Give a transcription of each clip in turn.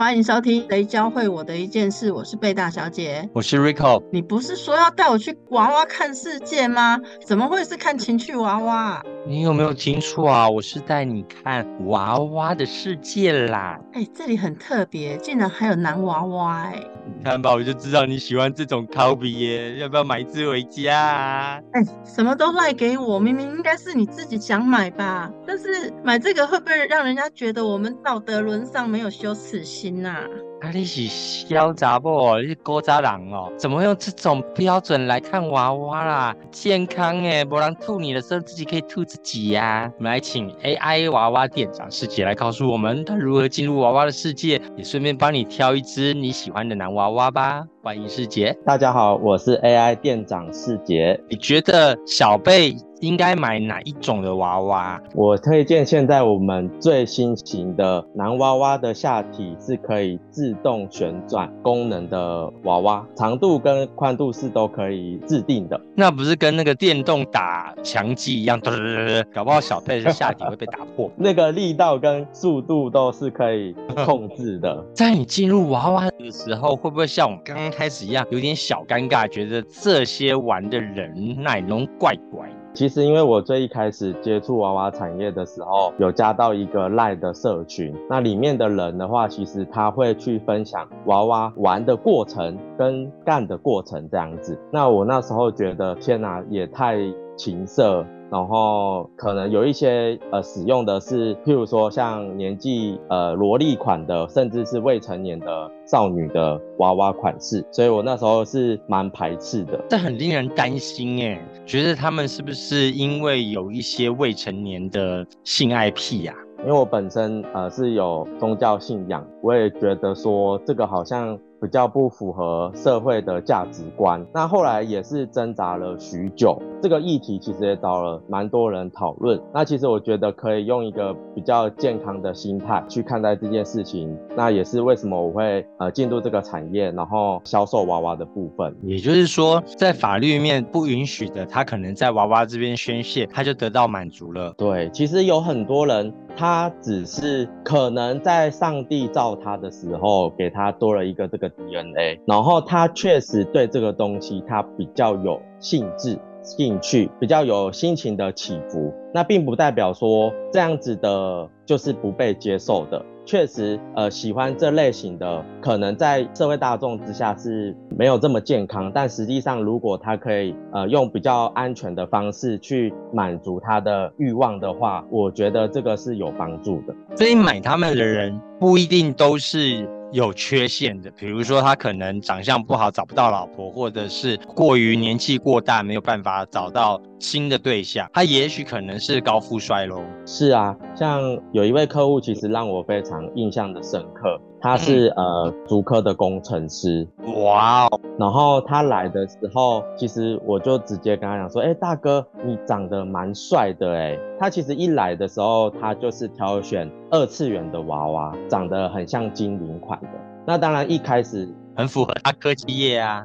欢迎收听《谁教会我的一件事》，我是贝大小姐，我是 Rico。你不是说要带我去娃娃看世界吗？怎么会是看情趣娃娃？你有没有听错啊？我是带你看娃娃的世界啦！哎，这里很特别，竟然还有男娃娃哎！你看吧，我就知道你喜欢这种 copy 耶，要不要买一只回家啊？哎，什么都赖给我，明明应该是你自己想买吧？但是买这个会不会让人家觉得我们道德沦丧，没有羞耻心呐？啊！你是小杂不？你是高渣人哦？怎么用这种标准来看娃娃啦？健康诶，不然吐你的时候自己可以吐自己呀。我们来请 AI 娃娃店长师姐来告诉我们，他如何进入娃娃的世界，也顺便帮你挑一只你喜欢的男娃娃吧。欢迎师姐。大家好，我是 AI 店长师姐。你觉得小贝？应该买哪一种的娃娃？我推荐现在我们最新型的男娃娃的下体是可以自动旋转功能的娃娃，长度跟宽度是都可以制定的。那不是跟那个电动打墙机一样，搞不好小贝的下体会被打破。那个力道跟速度都是可以控制的。在你进入娃娃的时候，会不会像我们刚刚开始一样，有点小尴尬，觉得这些玩的人奶龙怪怪？其实，因为我最一开始接触娃娃产业的时候，有加到一个赖的社群，那里面的人的话，其实他会去分享娃娃玩的过程跟干的过程这样子。那我那时候觉得，天哪，也太情色。然后可能有一些呃使用的是，譬如说像年纪呃萝莉款的，甚至是未成年的少女的娃娃款式，所以我那时候是蛮排斥的。这很令人担心哎，觉得他们是不是因为有一些未成年的性爱癖呀？因为我本身呃是有宗教信仰，我也觉得说这个好像。比较不符合社会的价值观，那后来也是挣扎了许久，这个议题其实也找了蛮多人讨论。那其实我觉得可以用一个比较健康的心态去看待这件事情，那也是为什么我会呃进入这个产业，然后销售娃娃的部分。也就是说，在法律面不允许的，他可能在娃娃这边宣泄，他就得到满足了。对，其实有很多人。他只是可能在上帝造他的时候，给他多了一个这个 DNA，然后他确实对这个东西他比较有兴致、兴趣，比较有心情的起伏。那并不代表说这样子的就是不被接受的。确实，呃，喜欢这类型的，可能在社会大众之下是没有这么健康。但实际上，如果他可以，呃，用比较安全的方式去满足他的欲望的话，我觉得这个是有帮助的。所以买他们的人不一定都是。有缺陷的，比如说他可能长相不好，找不到老婆，或者是过于年纪过大，没有办法找到新的对象。他也许可能是高富帅喽。是啊，像有一位客户，其实让我非常印象的深刻。他是呃，足科的工程师。哇哦！然后他来的时候，其实我就直接跟他讲说：“哎，大哥，你长得蛮帅的哎。”他其实一来的时候，他就是挑选二次元的娃娃，长得很像精灵款的。那当然一开始。很符合他科技业啊，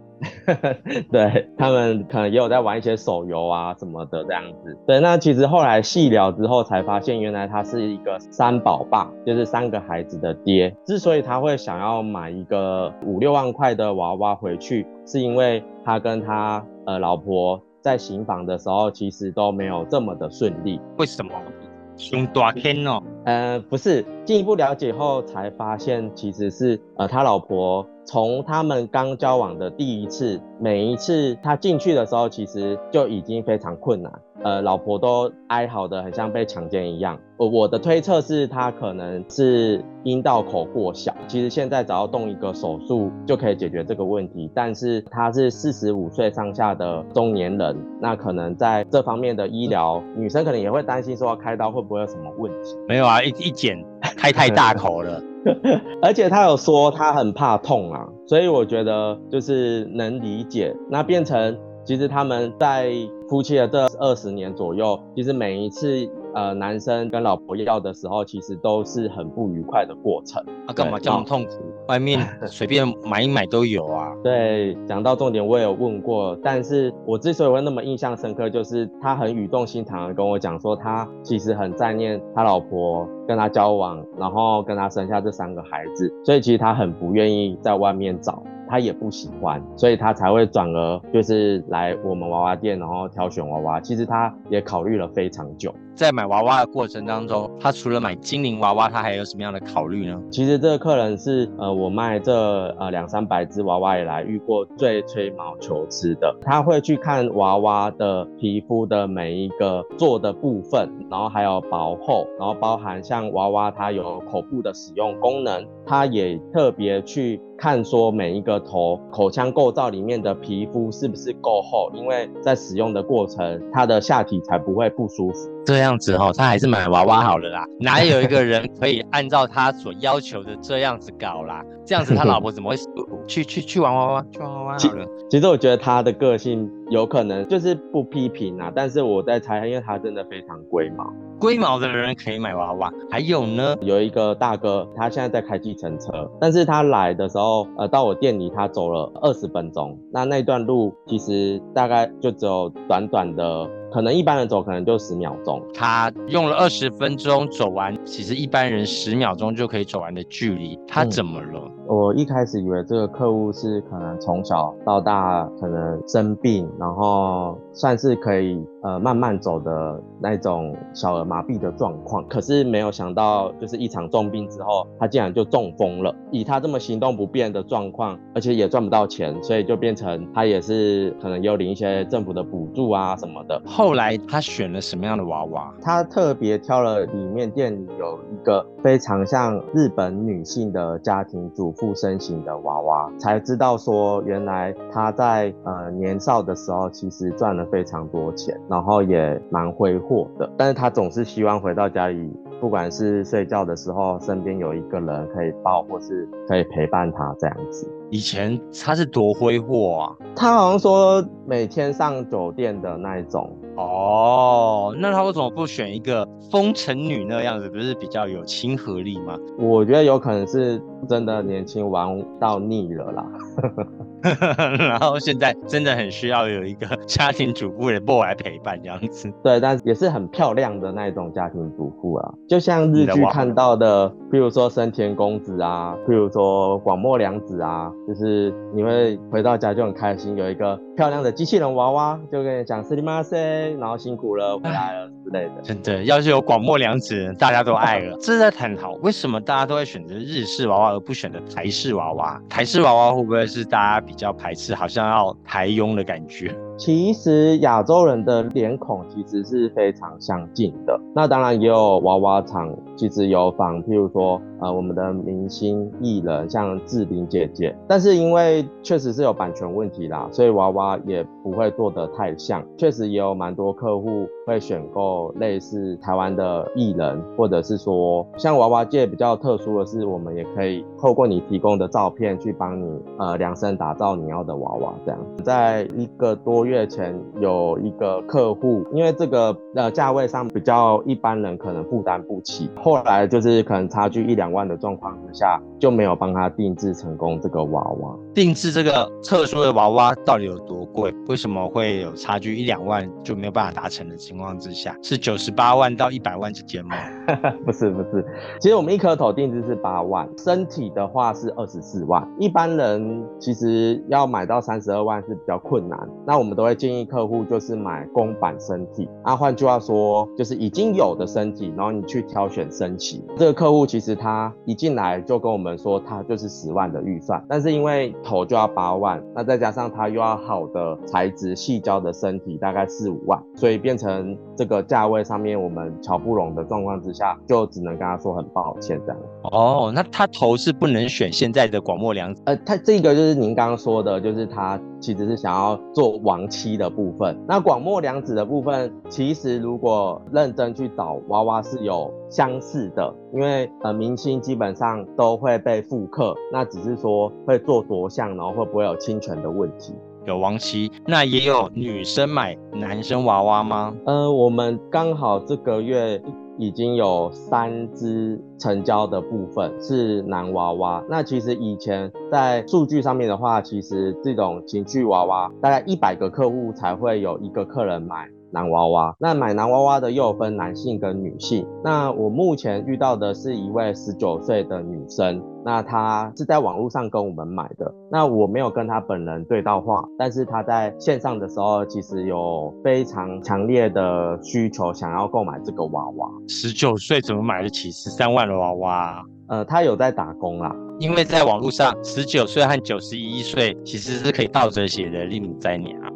对他们可能也有在玩一些手游啊什么的这样子。对，那其实后来细聊之后才发现，原来他是一个三宝爸，就是三个孩子的爹。之所以他会想要买一个五六万块的娃娃回去，是因为他跟他呃老婆在行房的时候，其实都没有这么的顺利。为什么？胸大天哦？呃，不是，进一步了解后才发现，其实是呃他老婆。从他们刚交往的第一次，每一次他进去的时候，其实就已经非常困难。呃，老婆都哀嚎的很像被强奸一样。我我的推测是，他可能是阴道口过小。其实现在只要动一个手术就可以解决这个问题。但是他是四十五岁上下的中年人，那可能在这方面的医疗，女生可能也会担心说开刀会不会有什么问题？没有啊，一一剪 开太大口了。而且他有说他很怕痛啊，所以我觉得就是能理解。那变成其实他们在夫妻的这二十年左右，其实每一次。呃男生跟老婆要的时候，其实都是很不愉快的过程。啊，干嘛这么痛苦？外面 随便买一买都有啊。对，讲到重点，我也有问过，但是我之所以会那么印象深刻，就是他很语重心长的跟我讲说，他其实很在念他老婆跟他交往，然后跟他生下这三个孩子，所以其实他很不愿意在外面找。他也不喜欢，所以他才会转而就是来我们娃娃店，然后挑选娃娃。其实他也考虑了非常久。在买娃娃的过程当中，他除了买精灵娃娃，他还有什么样的考虑呢？其实这个客人是呃，我卖这呃两三百只娃娃以来遇过最吹毛求疵的。他会去看娃娃的皮肤的每一个做的部分，然后还有薄厚，然后包含像娃娃它有口部的使用功能，他也特别去看说每一个头口腔构造里面的皮肤是不是够厚，因为在使用的过程，它的下体才不会不舒服。这样子哈，他还是买娃娃好了啦。哪有一个人可以按照他所要求的这样子搞啦？这样子他老婆怎么会去去去玩娃娃？去玩娃娃好了。其实我觉得他的个性有可能就是不批评啊，但是我在猜，因为他真的非常龟毛。龟毛的人可以买娃娃。还有呢，有一个大哥，他现在在开计程车，但是他来的时候，呃，到我店里他走了二十分钟。那那段路其实大概就只有短短的。可能一般人走可能就十秒钟，他用了二十分钟走完，其实一般人十秒钟就可以走完的距离，他怎么了？我一开始以为这个客户是可能从小到大可能生病，然后算是可以呃慢慢走的那种小儿麻痹的状况，可是没有想到就是一场重病之后，他竟然就中风了。以他这么行动不便的状况，而且也赚不到钱，所以就变成他也是可能要领一些政府的补助啊什么的。后来他选了什么样的娃娃？他特别挑了里面店里有一个非常像日本女性的家庭主妇身形的娃娃，才知道说原来他在呃年少的时候其实赚了非常多钱，然后也蛮挥霍的。但是他总是希望回到家里，不管是睡觉的时候，身边有一个人可以抱，或是可以陪伴他这样子。以前他是多挥霍啊！他好像说每天上酒店的那一种。哦，那他为什么不选一个风尘女那样子？不是比较有亲和力吗？我觉得有可能是真的年轻玩到腻了啦。然后现在真的很需要有一个家庭主妇的过来陪伴这样子。对，但也是很漂亮的那种家庭主妇啊，就像日剧看到的，譬如说生田公子啊，譬如说广末凉子啊，就是你会回到家就很开心，有一个漂亮的机器人娃娃，就跟你讲斯里马塞，然后辛苦了回来了之类的。真的，要是有广末凉子，大家都爱了。这 是在探讨为什么大家都会选择日式娃娃而不选择台式娃娃？台式娃娃会不会是大家比较排斥，好像要台佣的感觉？其实亚洲人的脸孔其实是非常相近的。那当然也有娃娃厂，其实有仿，譬如说呃我们的明星艺人，像志玲姐姐。但是因为确实是有版权问题啦，所以娃娃也不会做得太像。确实也有蛮多客户会选购类似台湾的艺人，或者是说像娃娃界比较特殊的是，我们也可以透过你提供的照片去帮你呃量身打造你要的娃娃。这样，在一个多。月前有一个客户，因为这个呃价位上比较一般人可能负担不起，后来就是可能差距一两万的状况之下，就没有帮他定制成功这个娃娃。定制这个特殊的娃娃到底有多贵？为什么会有差距一两万就没有办法达成的情况之下，是九十八万到一百万之间吗？不是不是，其实我们一颗头定制是八万，身体的话是二十四万。一般人其实要买到三十二万是比较困难，那我们。都会建议客户就是买公版身体，啊，换句话说就是已经有的身体，然后你去挑选升级。这个客户其实他一进来就跟我们说，他就是十万的预算，但是因为头就要八万，那再加上他又要好的材质、细胶的身体，大概四五万，所以变成这个价位上面我们瞧不拢的状况之下，就只能跟他说很抱歉这样。哦，那他头是不能选现在的广末凉子，呃，他这个就是您刚刚说的，就是他其实是想要做亡妻的部分，那广末凉子的部分，其实如果认真去找娃娃是有相似的，因为呃明星基本上都会被复刻，那只是说会做多像，然后会不会有侵权的问题。有亡妻，那也有女生买男生娃娃吗？呃，我们刚好这个月已经有三只成交的部分是男娃娃。那其实以前在数据上面的话，其实这种情趣娃娃大概一百个客户才会有一个客人买。男娃娃，那买男娃娃的又分男性跟女性。那我目前遇到的是一位十九岁的女生，那她是在网络上跟我们买的。那我没有跟她本人对到话，但是她在线上的时候，其实有非常强烈的需求，想要购买这个娃娃。十九岁怎么买得起十三万的娃娃？呃，她有在打工啦，因为在网络上，十九岁和九十一岁其实是可以倒着写的，令在你啊。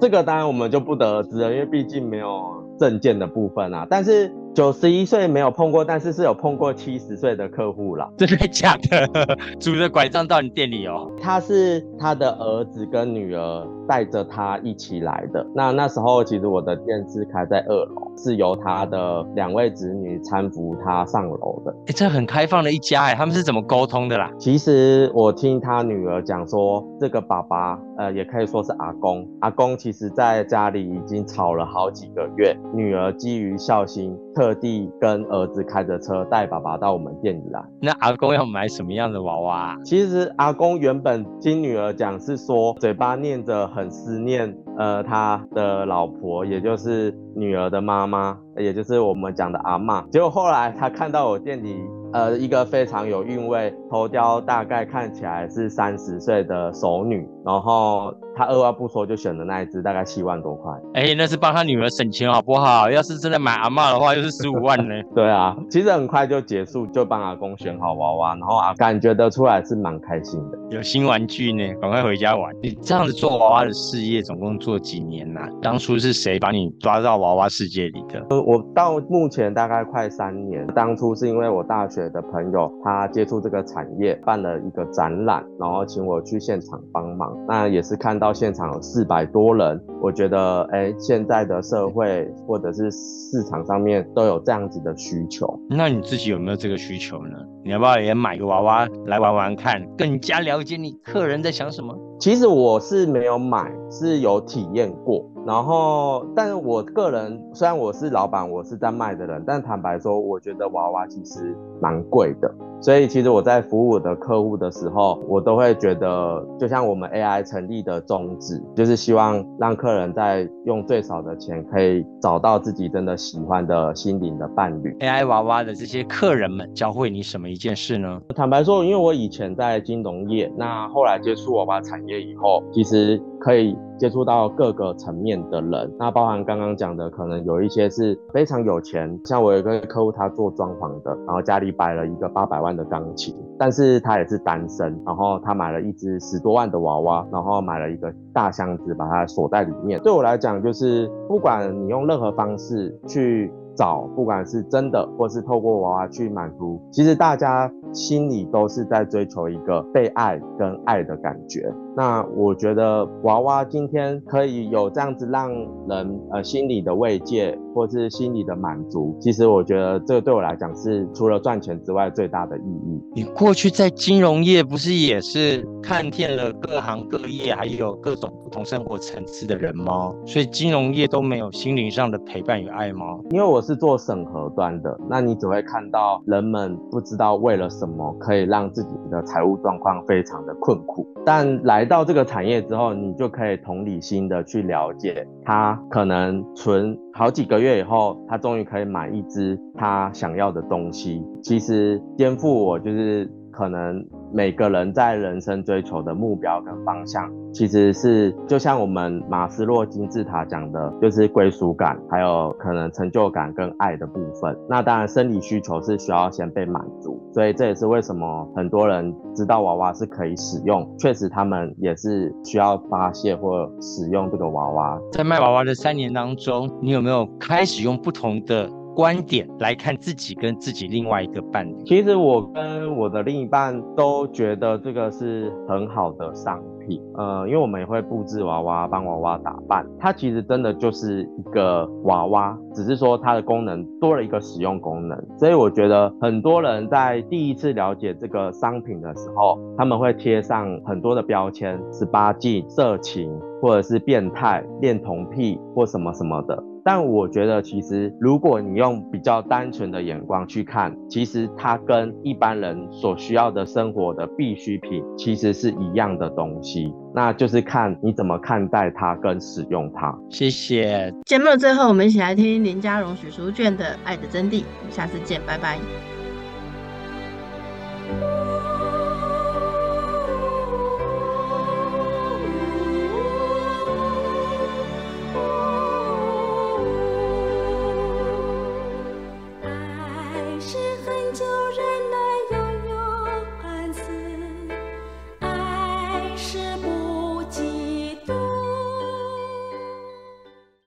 这个当然我们就不得而知了，因为毕竟没有证件的部分啊。但是九十一岁没有碰过，但是是有碰过七十岁的客户了。真的假的？拄着拐杖到你店里哦？他是他的儿子跟女儿带着他一起来的。那那时候其实我的店是开在二楼，是由他的两位子女搀扶他上楼的。哎，这很开放的一家哎，他们是怎么沟通的啦？其实我听他女儿讲说，这个爸爸。呃，也可以说是阿公。阿公其实在家里已经吵了好几个月，女儿基于孝心，特地跟儿子开着车带爸爸到我们店里来。那阿公要买什么样的娃娃？其实阿公原本听女儿讲是说，嘴巴念着很思念，呃，他的老婆，也就是女儿的妈妈，也就是我们讲的阿妈。结果后来他看到我店里。呃，一个非常有韵味，头雕大概看起来是三十岁的熟女，然后他二话不说就选了那一只，大概七万多块。哎，那是帮他女儿省钱好不好？要是真的买阿妈的话，又是十五万呢。对啊，其实很快就结束，就帮阿公选好娃娃，然后啊，感觉得出来是蛮开心的，有新玩具呢，赶快回家玩。你这样子做娃娃的事业，总共做几年呐？当初是谁把你抓到娃娃世界里的？呃，我到目前大概快三年。当初是因为我大学。的朋友，他接触这个产业，办了一个展览，然后请我去现场帮忙。那也是看到现场有四百多人，我觉得，哎，现在的社会或者是市场上面都有这样子的需求。那你自己有没有这个需求呢？你要不要也买个娃娃来玩玩看，更加了解你客人在想什么？其实我是没有买，是有体验过。然后，但是我个人虽然我是老板，我是在卖的人，但坦白说，我觉得娃娃其实蛮贵的。所以其实我在服务我的客户的时候，我都会觉得，就像我们 AI 成立的宗旨，就是希望让客人在用最少的钱，可以找到自己真的喜欢的心灵的伴侣。AI 娃娃的这些客人们教会你什么一件事呢？坦白说，因为我以前在金融业，那后来接触娃娃产业以后，其实可以。接触到各个层面的人，那包含刚刚讲的，可能有一些是非常有钱，像我有一个客户，他做装潢的，然后家里摆了一个八百万的钢琴，但是他也是单身，然后他买了一只十多万的娃娃，然后买了一个大箱子，把它锁在里面。对我来讲，就是不管你用任何方式去。找不管是真的，或是透过娃娃去满足，其实大家心里都是在追求一个被爱跟爱的感觉。那我觉得娃娃今天可以有这样子让人呃心理的慰藉，或是心理的满足，其实我觉得这个对我来讲是除了赚钱之外最大的意义。你过去在金融业不是也是看遍了各行各业，还有各种不同生活层次的人吗？所以金融业都没有心灵上的陪伴与爱吗？因为我。是做审核端的，那你只会看到人们不知道为了什么可以让自己的财务状况非常的困苦，但来到这个产业之后，你就可以同理心的去了解，他可能存好几个月以后，他终于可以买一只他想要的东西。其实颠覆我就是可能。每个人在人生追求的目标跟方向，其实是就像我们马斯洛金字塔讲的，就是归属感，还有可能成就感跟爱的部分。那当然，生理需求是需要先被满足，所以这也是为什么很多人知道娃娃是可以使用，确实他们也是需要发泄或使用这个娃娃。在卖娃娃的三年当中，你有没有开始用不同的？观点来看自己跟自己另外一个伴侣？其实我跟我的另一半都觉得这个是很好的商品，呃，因为我们也会布置娃娃，帮娃娃打扮，它其实真的就是一个娃娃，只是说它的功能多了一个使用功能，所以我觉得很多人在第一次了解这个商品的时候，他们会贴上很多的标签，十八禁、色情，或者是变态、恋童癖或什么什么的。但我觉得，其实如果你用比较单纯的眼光去看，其实它跟一般人所需要的生活的必需品其实是一样的东西，那就是看你怎么看待它跟使用它。谢谢。节目的最后，我们一起来听林家荣许淑娟的《爱的真谛》，下次见，拜拜。